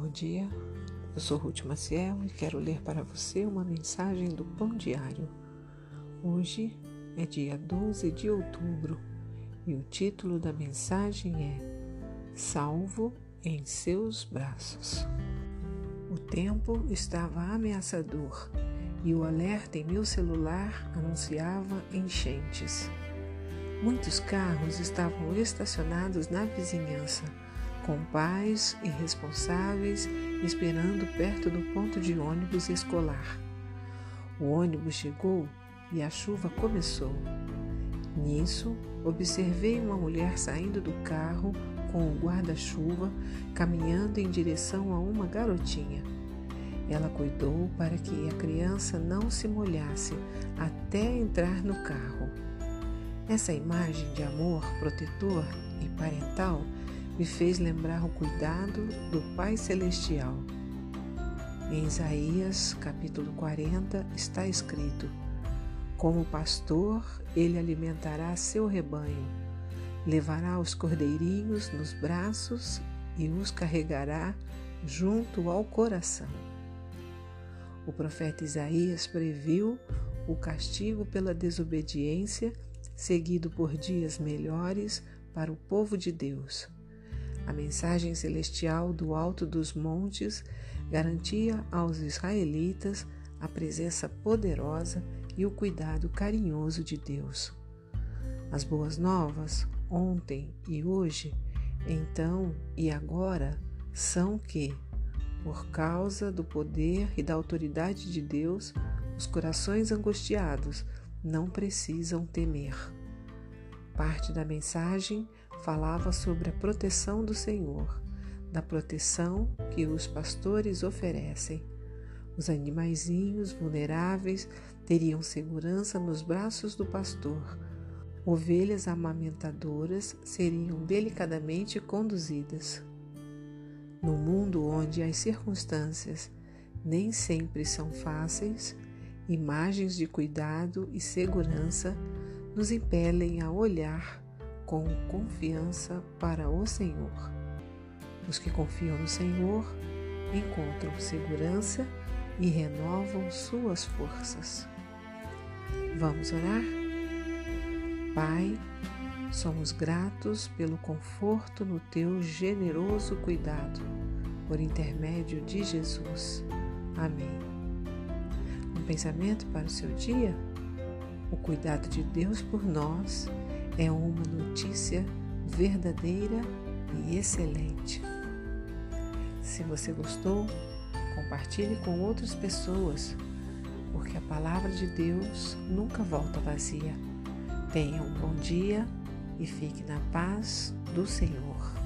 Bom dia, eu sou Ruth Maciel e quero ler para você uma mensagem do Pão Diário. Hoje é dia 12 de outubro e o título da mensagem é Salvo em seus braços. O tempo estava ameaçador e o alerta em meu celular anunciava enchentes. Muitos carros estavam estacionados na vizinhança com pais e responsáveis esperando perto do ponto de ônibus escolar. O ônibus chegou e a chuva começou. Nisso, observei uma mulher saindo do carro com o guarda-chuva, caminhando em direção a uma garotinha. Ela cuidou para que a criança não se molhasse até entrar no carro. Essa imagem de amor protetor e parental me fez lembrar o cuidado do Pai Celestial. Em Isaías, capítulo 40, está escrito: Como pastor, ele alimentará seu rebanho, levará os cordeirinhos nos braços e os carregará junto ao coração. O profeta Isaías previu o castigo pela desobediência, seguido por dias melhores para o povo de Deus. A mensagem celestial do alto dos montes garantia aos israelitas a presença poderosa e o cuidado carinhoso de Deus. As boas novas, ontem e hoje, então e agora, são que, por causa do poder e da autoridade de Deus, os corações angustiados não precisam temer. Parte da mensagem falava sobre a proteção do Senhor, da proteção que os pastores oferecem. Os animaizinhos vulneráveis teriam segurança nos braços do pastor. Ovelhas amamentadoras seriam delicadamente conduzidas. No mundo onde as circunstâncias nem sempre são fáceis, imagens de cuidado e segurança nos impelem a olhar com confiança para o Senhor. Os que confiam no Senhor encontram segurança e renovam suas forças. Vamos orar? Pai, somos gratos pelo conforto no teu generoso cuidado, por intermédio de Jesus. Amém. Um pensamento para o seu dia? O cuidado de Deus por nós é uma notícia verdadeira e excelente. Se você gostou, compartilhe com outras pessoas, porque a palavra de Deus nunca volta vazia. Tenha um bom dia e fique na paz do Senhor.